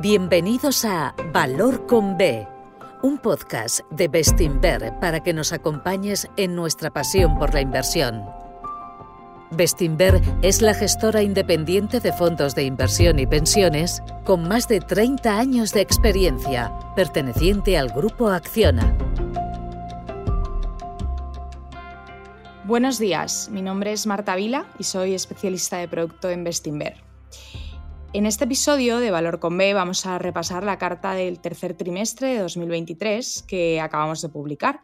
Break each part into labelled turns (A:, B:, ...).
A: Bienvenidos a Valor con B, un podcast de Bestinver para que nos acompañes en nuestra pasión por la inversión. Bestinver es la gestora independiente de fondos de inversión y pensiones con más de 30 años de experiencia, perteneciente al grupo Acciona.
B: Buenos días, mi nombre es Marta Vila y soy especialista de producto en Bestinver. En este episodio de Valor con B vamos a repasar la carta del tercer trimestre de 2023 que acabamos de publicar.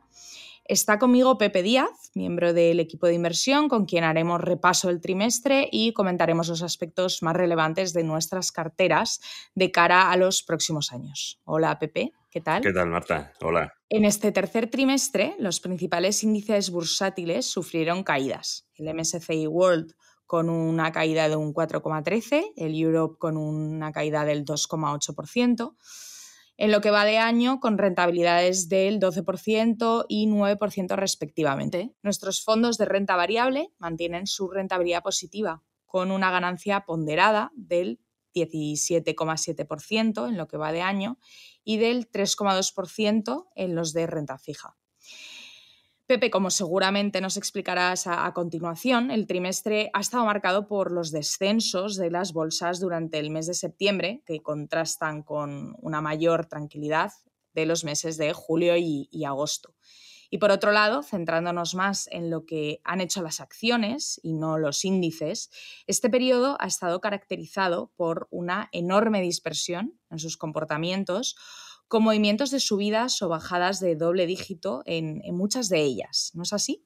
B: Está conmigo Pepe Díaz, miembro del equipo de inversión, con quien haremos repaso del trimestre y comentaremos los aspectos más relevantes de nuestras carteras de cara a los próximos años. Hola Pepe, ¿qué tal?
C: ¿Qué tal Marta? Hola.
B: En este tercer trimestre, los principales índices bursátiles sufrieron caídas. El MSCI World con una caída de un 4,13, el Europe con una caída del 2,8%, en lo que va de año con rentabilidades del 12% y 9% respectivamente. Nuestros fondos de renta variable mantienen su rentabilidad positiva, con una ganancia ponderada del 17,7% en lo que va de año y del 3,2% en los de renta fija. Pepe, como seguramente nos explicarás a, continuación, el trimestre ha estado marcado por los descensos de las bolsas durante el mes de septiembre, que contrastan con una mayor tranquilidad de los meses de julio y, y agosto. Y por otro lado, centrándonos más en lo que han hecho las acciones y no los índices, este periodo ha estado caracterizado por una enorme dispersión en sus comportamientos, con movimientos de subidas o bajadas de doble dígito en, muchas de ellas. ¿No es así?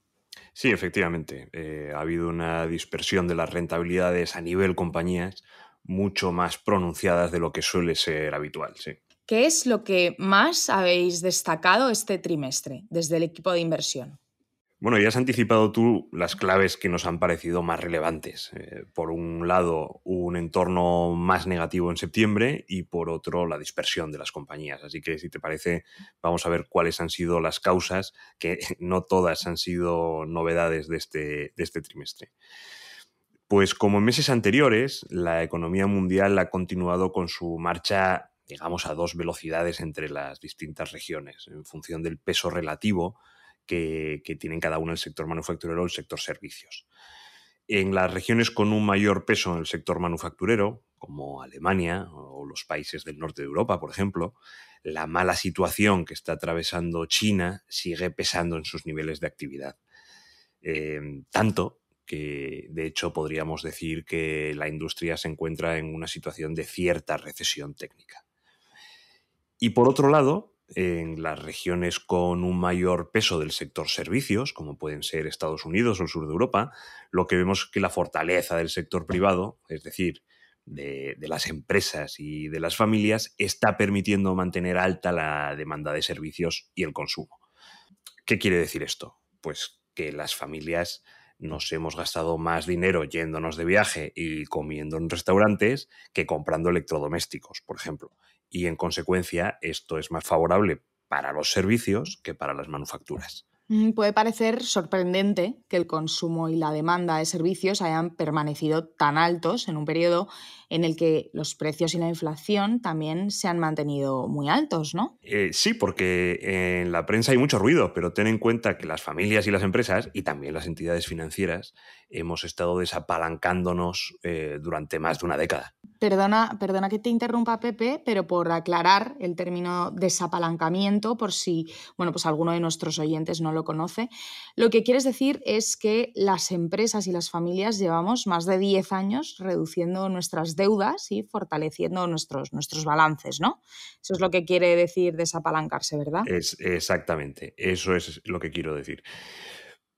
C: Sí, efectivamente. Eh, ha habido una dispersión de las rentabilidades a nivel compañías mucho más pronunciadas de lo que suele ser habitual. Sí.
B: ¿Qué es lo que más habéis destacado este trimestre desde el equipo de inversión?
C: Bueno, ya has anticipado tú las claves que nos han parecido más relevantes. Eh, por un lado, un entorno más negativo en septiembre y por otro, la dispersión de las compañías. Así que, si te parece, vamos a ver cuáles han sido las causas, que no todas han sido novedades de este, de este trimestre. Pues como en meses anteriores, la economía mundial ha continuado con su marcha, digamos, a dos velocidades entre las distintas regiones, en función del peso relativo que, tienen cada uno el sector manufacturero o el sector servicios. En las regiones con un mayor peso en el sector manufacturero, como Alemania o los países del norte de Europa, por ejemplo, la mala situación que está atravesando China sigue pesando en sus niveles de actividad. Em, tanto que, de hecho, podríamos decir que la industria se encuentra en una situación de cierta recesión técnica. Y por otro lado, en las regiones con un mayor peso del sector servicios, como pueden ser Estados Unidos o el sur de Europa, lo que vemos es que la fortaleza del sector privado, es decir, de, las empresas y de las familias, está permitiendo mantener alta la demanda de servicios y el consumo. ¿Qué quiere decir esto? Pues que las familias nos hemos gastado más dinero yéndonos de viaje y comiendo en restaurantes que comprando electrodomésticos, por ejemplo y en consecuencia esto es más favorable para los servicios que para las manufacturas.
B: Mm, puede parecer sorprendente que el consumo y la demanda de servicios hayan permanecido tan altos en un periodo en el que los precios y la inflación también se han mantenido muy altos, ¿no?
C: Eh, sí, porque en la prensa hay mucho ruido, pero ten en cuenta que las familias y las empresas, y también las entidades financieras, hemos estado desapalancándonos eh, durante más de una década.
B: Perdona, perdona que te interrumpa, Pepe, pero por aclarar el término desapalancamiento, por si bueno, pues alguno de nuestros oyentes no lo conoce, lo que quieres decir es que las empresas y las familias llevamos más de 10 años reduciendo nuestras deudas y fortaleciendo nuestros, nuestros balances, ¿no? Eso es lo que quiere decir desapalancarse, ¿verdad?
C: Es, exactamente, eso es lo que quiero decir.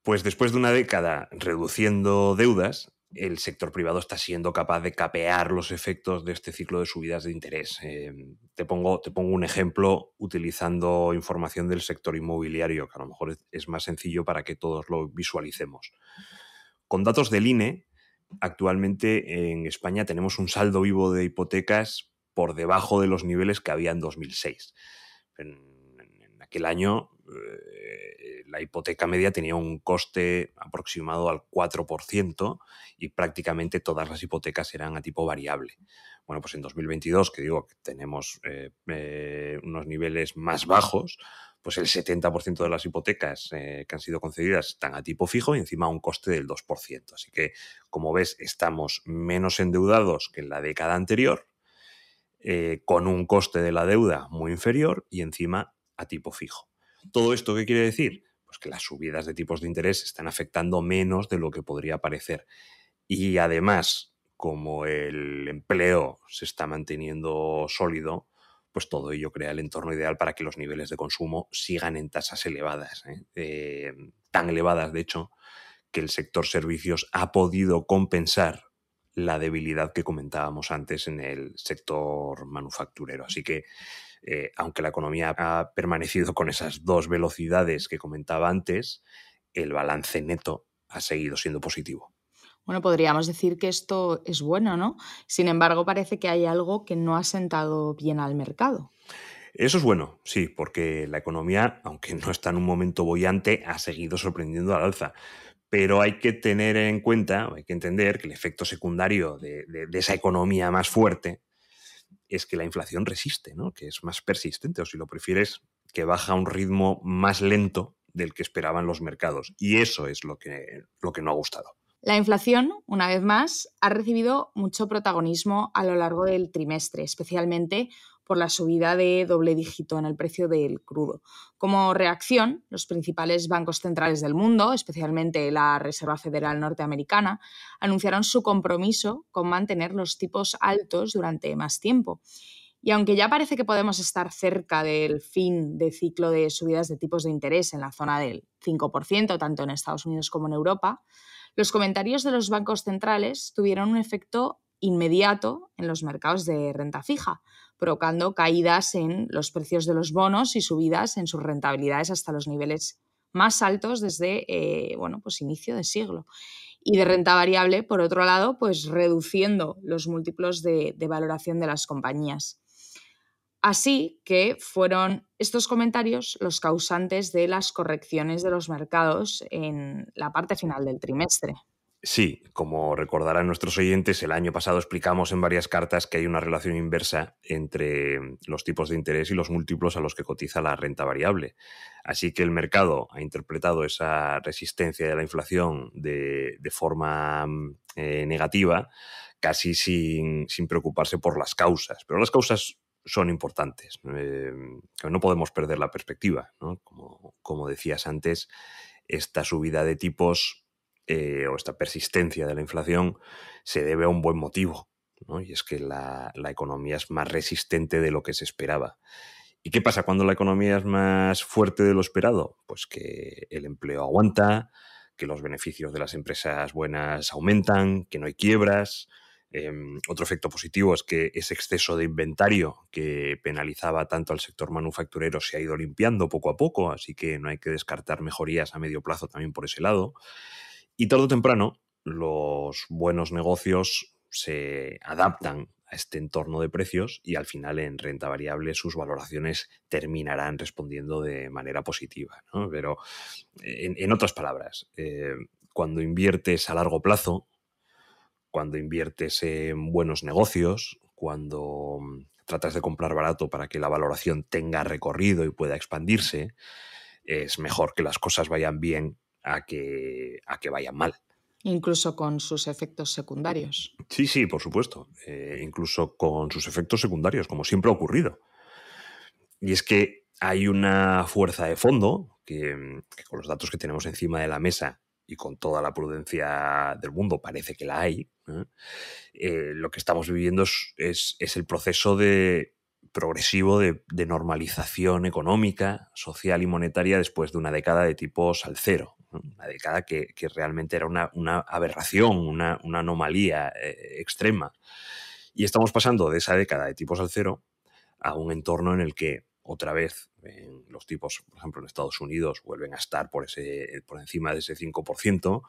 C: Pues después de una década reduciendo deudas, el sector privado está siendo capaz de capear los efectos de este ciclo de subidas de interés. Em, te, pongo, un ejemplo utilizando información del sector inmobiliario, que a lo mejor es más sencillo para que todos lo visualicemos. Con datos del INE, actualmente en España tenemos un saldo vivo de hipotecas por debajo de los niveles que había en 2006. En, en aquel año eh, la hipoteca media tenía un coste aproximado al 4% y prácticamente todas las hipotecas eran a tipo variable. Bueno, pues en 2022, que digo que tenemos eh, eh, unos niveles más bajos, pues el 70% de las hipotecas que han sido concedidas están a tipo fijo y encima un coste del 2%. Así que, como ves, estamos menos endeudados que en la década anterior, con un coste de la deuda muy inferior y encima a tipo fijo. ¿Todo esto qué quiere decir? Pues que las subidas de tipos de interés están afectando menos de lo que podría parecer. Y además, como el empleo se está manteniendo sólido, pues todo ello crea el entorno ideal para que los niveles de consumo sigan en tasas elevadas, ¿eh? Eh, tan elevadas de hecho que el sector servicios ha podido compensar la debilidad que comentábamos antes en el sector manufacturero. Así que eh, aunque la economía ha permanecido con esas dos velocidades que comentaba antes, el balance neto ha seguido siendo positivo.
B: Bueno, podríamos decir que esto es bueno, ¿no? Sin embargo, parece que hay algo que no ha sentado bien al mercado.
C: Eso es bueno, sí, porque la economía, aunque no está en un momento bollante, ha seguido sorprendiendo al alza. Pero hay que tener en cuenta, hay que entender que el efecto secundario de esa economía más fuerte es que la inflación resiste, ¿no? que es más persistente, o si lo prefieres, que baja a un ritmo más lento del que esperaban los mercados. Y eso es lo que, lo que no ha gustado.
B: La inflación, una vez más, ha recibido mucho protagonismo a lo largo del trimestre, especialmente por la subida de doble dígito en el precio del crudo. Como reacción, los principales bancos centrales del mundo, especialmente la Reserva Federal Norteamericana, anunciaron su compromiso con mantener los tipos altos durante más tiempo. Y aunque ya parece que podemos estar cerca del fin de ciclo de subidas de tipos de interés en la zona del 5%, tanto en Estados Unidos como en Europa, los comentarios de los bancos centrales tuvieron un efecto inmediato en los mercados de renta fija, provocando caídas en los precios de los bonos y subidas en sus rentabilidades hasta los niveles más altos desde eh, bueno, pues inicio de siglo. Y de renta variable, por otro lado, pues reduciendo los múltiplos de, de valoración de las compañías. Así que fueron estos comentarios los causantes de las correcciones de los mercados en la parte final del trimestre.
C: Sí, como recordarán nuestros oyentes, el año pasado explicamos en varias cartas que hay una relación inversa entre los tipos de interés y los múltiplos a los que cotiza la renta variable. Así que el mercado ha interpretado esa resistencia de la inflación de, forma eh, negativa, casi sin, preocuparse por las causas. Pero las causas son importantes. Eh, no podemos perder la perspectiva. Como, como decías antes, esta subida de tipos eh, o esta persistencia de la inflación se debe a un buen motivo, y es que la, economía es más resistente de lo que se esperaba. ¿Y qué pasa cuando la economía es más fuerte de lo esperado? Pues que el empleo aguanta, que los beneficios de las empresas buenas aumentan, que no hay quiebras. Em, otro efecto positivo es que ese exceso de inventario que penalizaba tanto al sector manufacturero se ha ido limpiando poco a poco, así que no hay que descartar mejorías a medio plazo también por ese lado. Y tarde o temprano, los buenos negocios se adaptan a este entorno de precios y al final en renta variable sus valoraciones terminarán respondiendo de manera positiva. Pero en, otras palabras, eh, cuando inviertes a largo plazo, cuando inviertes en buenos negocios, cuando tratas de comprar barato para que la valoración tenga recorrido y pueda expandirse, es mejor que las cosas vayan bien a que, a que vayan mal.
B: Incluso con sus efectos secundarios.
C: Sí, sí, por supuesto. Eh, incluso con sus efectos secundarios, como siempre ha ocurrido. Y es que hay una fuerza de fondo que, con los datos que tenemos encima de la mesa y con toda la prudencia del mundo parece que la hay, ¿eh? Eh, lo que estamos viviendo es, es el proceso de progresivo de, normalización económica, social y monetaria después de una década de tipos al cero. Una década que, realmente era una, aberración, una, anomalía eh, extrema. Y estamos pasando de esa década de tipos al cero a un entorno en el que otra vez los tipos, por ejemplo, en Estados Unidos vuelven a estar por, ese, por encima de ese 5%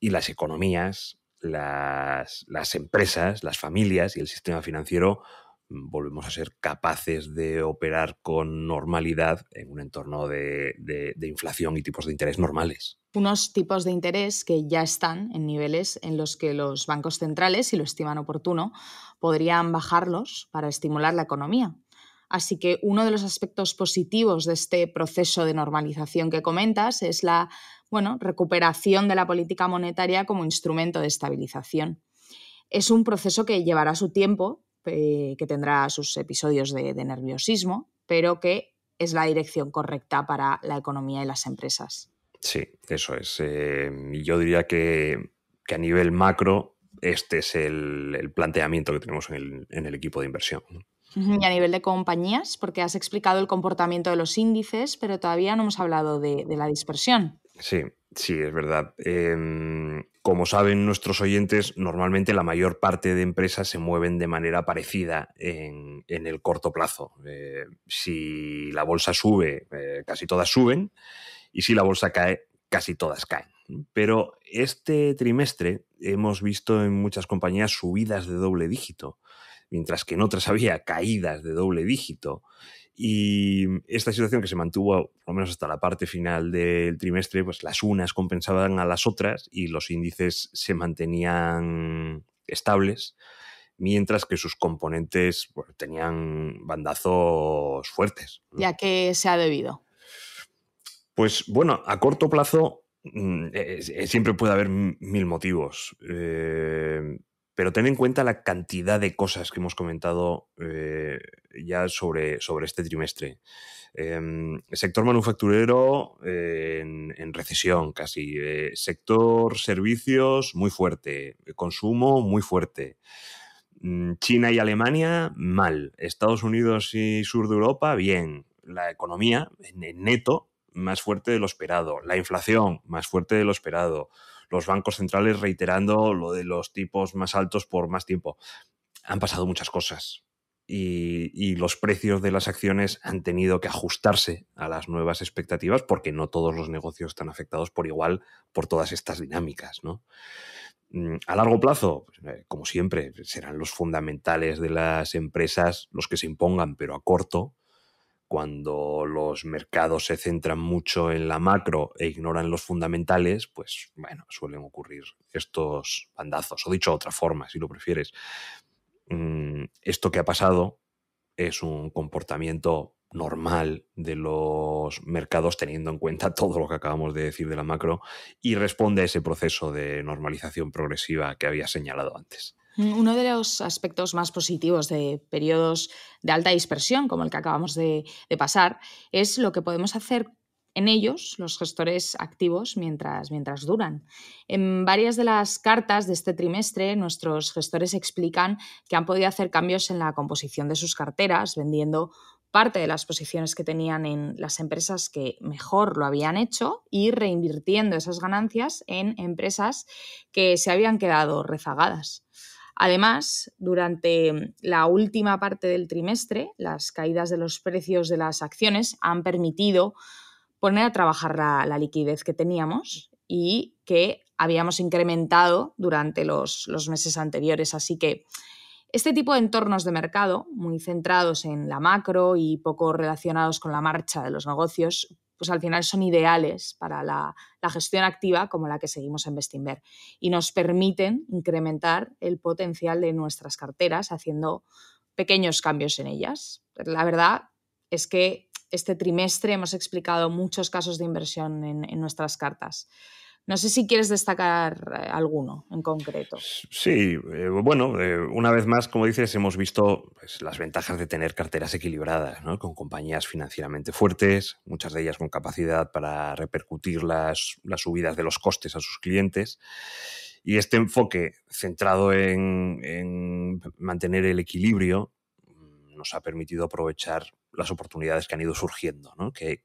C: y las economías, las, las empresas, las familias y el sistema financiero volvemos a ser capaces de operar con normalidad en un entorno de, inflación y tipos de interés normales.
B: Unos tipos de interés que ya están en niveles en los que los bancos centrales, si lo estiman oportuno, podrían bajarlos para estimular la economía. Así que uno de los aspectos positivos de este proceso de normalización que comentas es la bueno, recuperación de la política monetaria como instrumento de estabilización. Es un proceso que llevará su tiempo, eh, que tendrá sus episodios de, nerviosismo, pero que es la dirección correcta para la economía y las empresas.
C: Sí, eso es. Eh, yo diría que, a nivel macro este es el, planteamiento que tenemos en el, equipo de inversión.
B: Y a nivel de compañías, porque has explicado el comportamiento de los índices, pero todavía no hemos hablado de la dispersión.
C: Sí, Sí, es verdad. Em, como saben nuestros oyentes, normalmente la mayor parte de empresas se mueven de manera parecida en, el corto plazo. Eh, si la bolsa sube, eh, casi todas suben, y si la bolsa cae, casi todas caen. Pero este trimestre hemos visto en muchas compañías subidas de doble dígito, mientras que en otras había caídas de doble dígito. Y esta situación que se mantuvo, por lo menos hasta la parte final del trimestre, pues las unas compensaban a las otras y los índices se mantenían estables, mientras que sus componentes tenían bandazos fuertes.
B: ¿Ya que se ha debido?
C: Pues bueno, a corto plazo mm, eh, siempre puede haber mil motivos. Eh, pero ten en cuenta la cantidad de cosas que hemos comentado eh, ya sobre, sobre este trimestre. Em, sector manufacturero eh, en, recesión casi. Eh, sector servicios muy fuerte. Consumo muy fuerte. Mm, China y Alemania mal. Estados Unidos y sur de Europa bien. La economía en neto más fuerte de lo esperado. La inflación más fuerte de lo esperado los bancos centrales reiterando lo de los tipos más altos por más tiempo. Han pasado muchas cosas y, los precios de las acciones han tenido que ajustarse a las nuevas expectativas porque no todos los negocios están afectados por igual por todas estas dinámicas. Mm, a largo plazo, pues, eh, como siempre, serán los fundamentales de las empresas los que se impongan, pero a corto, cuando los mercados se centran mucho en la macro e ignoran los fundamentales, pues bueno, suelen ocurrir estos bandazos. O dicho de otra forma, si lo prefieres, mm, esto que ha pasado es un comportamiento normal de los mercados teniendo en cuenta todo lo que acabamos de decir de la macro y responde a ese proceso de normalización progresiva que había señalado antes.
B: Mm, uno de los aspectos más positivos de periodos de alta dispersión, como el que acabamos de, pasar, es lo que podemos hacer en ellos, los gestores activos, mientras, mientras duran. En varias de las cartas de este trimestre, nuestros gestores explican que han podido hacer cambios en la composición de sus carteras, vendiendo parte de las posiciones que tenían en las empresas que mejor lo habían hecho y reinvirtiendo esas ganancias en empresas que se habían quedado rezagadas. Además, durante la última parte del trimestre, las caídas de los precios de las acciones han permitido poner a trabajar la, liquidez que teníamos y que habíamos incrementado durante los, los meses anteriores. Así que este tipo de entornos de mercado, muy centrados en la macro y poco relacionados con la marcha de los negocios, pues al final son ideales para la, gestión activa como la que seguimos en Bestinver y nos permiten incrementar el potencial de nuestras carteras haciendo pequeños cambios en ellas. La verdad es que este trimestre hemos explicado muchos casos de inversión en nuestras cartas. No sé si quieres destacar eh, alguno en concreto.
C: Sí, eh, bueno, eh, una vez más, como dices, hemos visto pues, las ventajas de tener carteras equilibradas, con compañías financieramente fuertes, muchas de ellas con capacidad para repercutir las, las subidas de los costes a sus clientes. Y este enfoque centrado en, en mantener el equilibrio nos ha permitido aprovechar las oportunidades que han ido surgiendo, ¿no? que,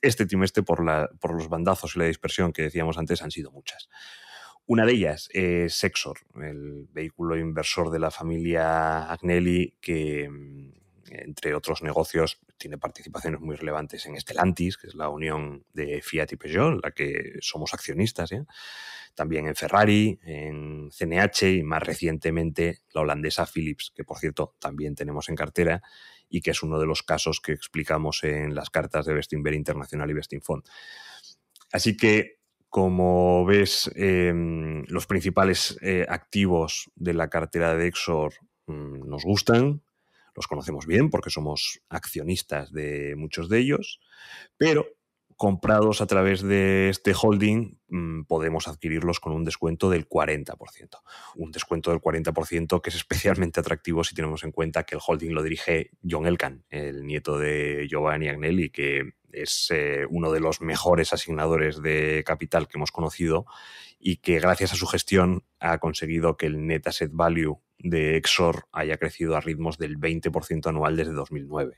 C: este trimestre por, los bandazos y la dispersión que decíamos antes han sido muchas. Una de ellas es Sexor, el vehículo inversor de la familia Agnelli que, entre otros negocios, tiene participaciones muy relevantes en Stellantis, que es la unión de Fiat y Peugeot, la que somos accionistas. También en Ferrari, en CNH y más recientemente la holandesa Philips, que por cierto también tenemos en cartera y que es uno de los casos que explicamos en las cartas de Bestinver Internacional y Bestinfond. Así que, como ves, em, los principales eh, activos de la cartera de Exor mm, nos gustan, los conocemos bien porque somos accionistas de muchos de ellos, pero comprados a través de este holding mm, podemos adquirirlos con un descuento del 40%. Un descuento del 40% que es especialmente atractivo si tenemos en cuenta que el holding lo dirige John Elkan, el nieto de Giovanni Agnelli, que es eh, uno de los mejores asignadores de capital que hemos conocido y que gracias a su gestión ha conseguido que el net asset value de Exor haya crecido a ritmos del 20% anual desde 2009.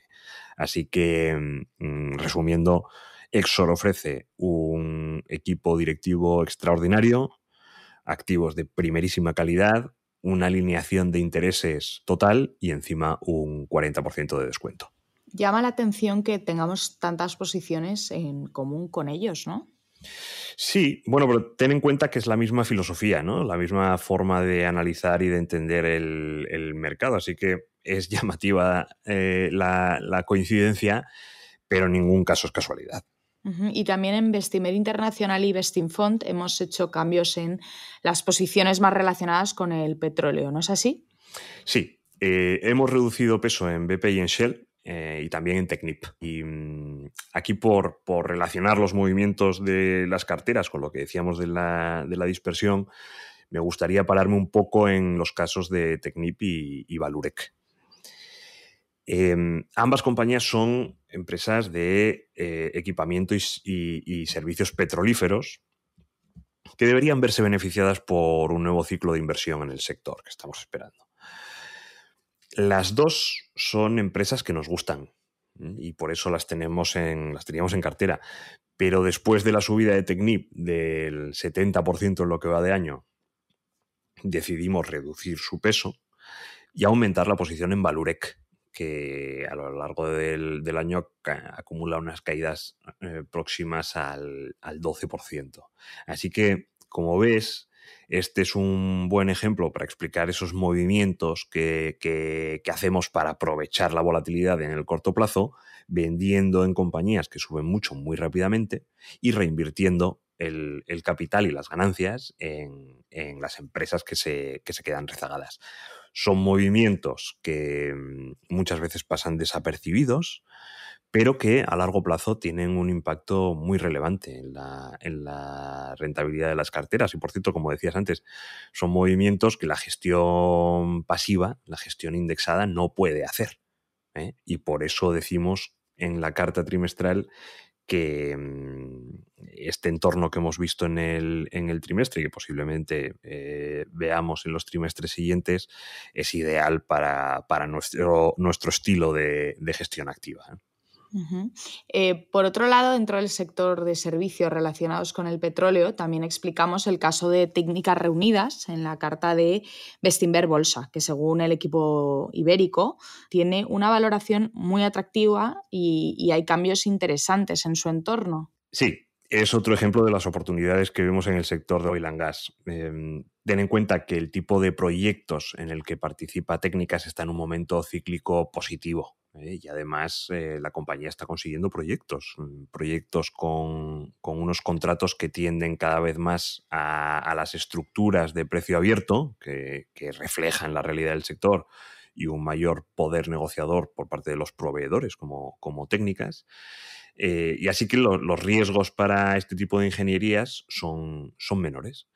C: Así que, mm, resumiendo, Exor ofrece un equipo directivo extraordinario, activos de primerísima calidad, una alineación de intereses total y encima un 40% de descuento.
B: Llama la atención que tengamos tantas posiciones en común con ellos, ¿no?
C: Sí, bueno, pero ten en cuenta que es la misma filosofía, ¿no? La misma forma de analizar y de entender el, mercado. Así que es llamativa eh, la, la coincidencia, pero en ningún caso es casualidad.
B: Y también en Vestimer Internacional y Vestinfond hemos hecho cambios en las posiciones más relacionadas con el petróleo, ¿no es así?
C: Sí, eh, hemos reducido peso en BP y en Shell eh, y también en Technip. Y mm, aquí por, relacionar los movimientos de las carteras con lo que decíamos de la, dispersión, me gustaría pararme un poco en los casos de Technip y, y Valurec. Em, ambas compañías son empresas de eh, equipamiento y, servicios petrolíferos que deberían verse beneficiadas por un nuevo ciclo de inversión en el sector que estamos esperando. Las dos son empresas que nos gustan y por eso las tenemos en, las teníamos en cartera. Pero después de la subida de Technip del 70% en lo que va de año, decidimos reducir su peso y aumentar la posición en Valurec, que a lo largo del, año acumula unas caídas eh, próximas al, 12%. Así que, como ves, este es un buen ejemplo para explicar esos movimientos que, hacemos para aprovechar la volatilidad en el corto plazo, vendiendo en compañías que suben mucho muy rápidamente y reinvirtiendo el, capital y las ganancias en, las empresas que se, que se quedan rezagadas son movimientos que mm, muchas veces pasan desapercibidos, pero que a largo plazo tienen un impacto muy relevante en la, rentabilidad de las carteras. Y por cierto, como decías antes, son movimientos que la gestión pasiva, la gestión indexada, no puede hacer. ¿eh? Y por eso decimos en la carta trimestral que mm, este entorno que hemos visto en el, en el trimestre y que posiblemente eh, veamos en los trimestres siguientes es ideal para, nuestro, nuestro estilo de, gestión activa. ¿eh?
B: Eh, por otro lado, dentro del sector de servicios relacionados con el petróleo, también explicamos el caso de técnicas reunidas en la carta de Bestinver Bolsa, que según el equipo ibérico tiene una valoración muy atractiva y, hay cambios interesantes en su entorno.
C: Sí, es otro ejemplo de las oportunidades que vemos en el sector de oil and gas. Em, ten en cuenta que el tipo de proyectos en el que participa Técnicas está en un momento cíclico positivo. ¿eh? y además eh, la compañía está consiguiendo proyectos, mm, proyectos con, unos contratos que tienden cada vez más a, las estructuras de precio abierto que, reflejan la realidad del sector y un mayor poder negociador por parte de los proveedores como, como técnicas. Eh, y así que los riesgos para este tipo de ingenierías son, son menores.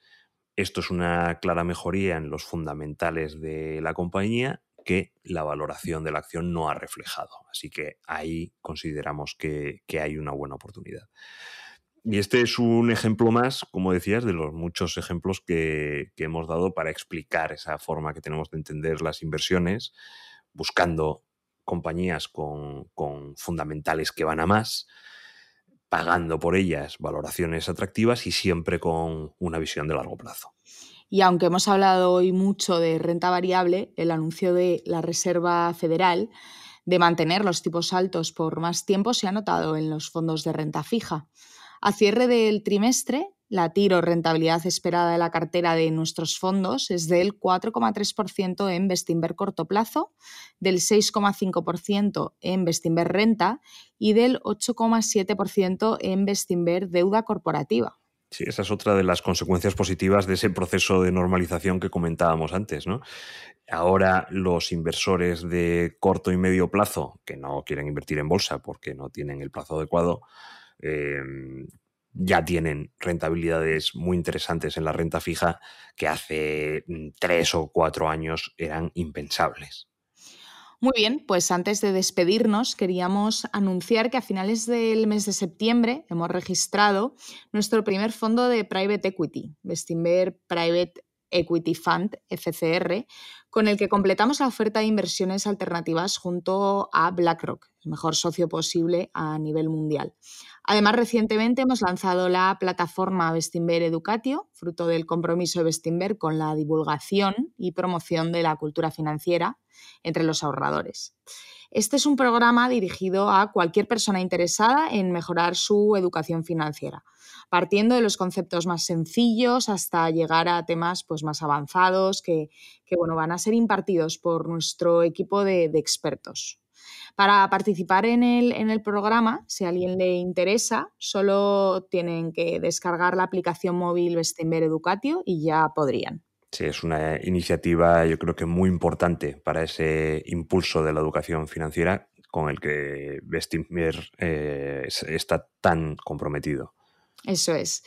C: Esto es una clara mejoría en los fundamentales de la compañía que la valoración de la acción no ha reflejado. Así que ahí consideramos que, hay una buena oportunidad. Y este es un ejemplo más, como decías, de los muchos ejemplos que, hemos dado para explicar esa forma que tenemos de entender las inversiones, buscando compañías con, fundamentales que van a más, pagando por ellas valoraciones atractivas y siempre con una visión de largo plazo.
B: Y aunque hemos hablado hoy mucho de renta variable, el anuncio de la Reserva Federal de mantener los tipos altos por más tiempo se ha notado en los fondos de renta fija. A cierre del trimestre, la tiro rentabilidad esperada de la cartera de nuestros fondos es del 4,3% en Bestinver corto plazo, del 6,5% en Bestinver renta y del 8,7% en Bestinver deuda corporativa.
C: Sí, esa es otra de las consecuencias positivas de ese proceso de normalización que comentábamos antes, ¿no? Ahora los inversores de corto y medio plazo, que no quieren invertir en bolsa porque no tienen el plazo adecuado, eh, ya tienen rentabilidades muy interesantes en la renta fija que hace mm, tres o cuatro años eran impensables.
B: Muy bien, pues antes de despedirnos queríamos anunciar que a finales del mes de septiembre hemos registrado nuestro primer fondo de private equity, Bestinver Private Equity Fund, FCR, con el que completamos la oferta de inversiones alternativas junto a BlackRock, el mejor socio posible a nivel mundial. Además, recientemente hemos lanzado la plataforma Bestinver Educatio, fruto del compromiso de Bestinver con la divulgación y promoción de la cultura financiera entre los ahorradores. Este es un programa dirigido a cualquier persona interesada en mejorar su educación financiera, partiendo de los conceptos más sencillos hasta llegar a temas pues, más avanzados que, bueno, van a ser impartidos por nuestro equipo de, expertos. Para participar en el, en el, programa, si a alguien le interesa, solo tienen que descargar la aplicación móvil Bestember Educatio y ya podrían.
C: Sí, es una iniciativa yo creo que muy importante para ese impulso de la educación financiera con el que Bestinver eh, está tan comprometido.
B: Eso es.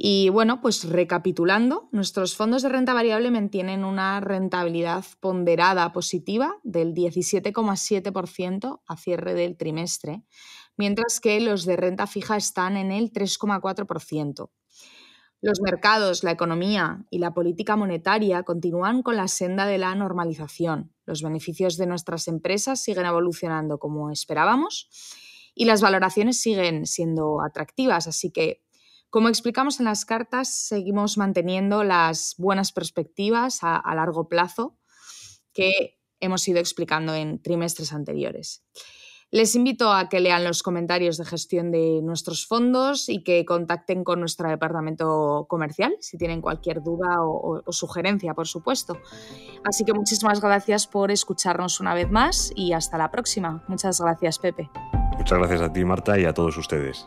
B: Y bueno, pues recapitulando, nuestros fondos de renta variable mantienen una rentabilidad ponderada positiva del 17,7% a cierre del trimestre, mientras que los de renta fija están en el 3,4%. Los mercados, la economía y la política monetaria continúan con la senda de la normalización. Los beneficios de nuestras empresas siguen evolucionando como esperábamos y las valoraciones siguen siendo atractivas. Así que, como explicamos en las cartas, seguimos manteniendo las buenas perspectivas a, largo plazo que hemos ido explicando en trimestres anteriores. Les invito a que lean los comentarios de gestión de nuestros fondos y que contacten con nuestro departamento comercial si tienen cualquier duda o, sugerencia, por supuesto. Así que muchísimas gracias por escucharnos una vez más y hasta la próxima. Muchas gracias, Pepe.
C: Muchas gracias a ti, Marta, y a todos ustedes.